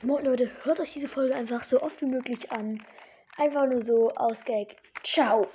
Moin Leute, hört euch diese Folge einfach so oft wie möglich an. Einfach nur so aus Gag. Ciao.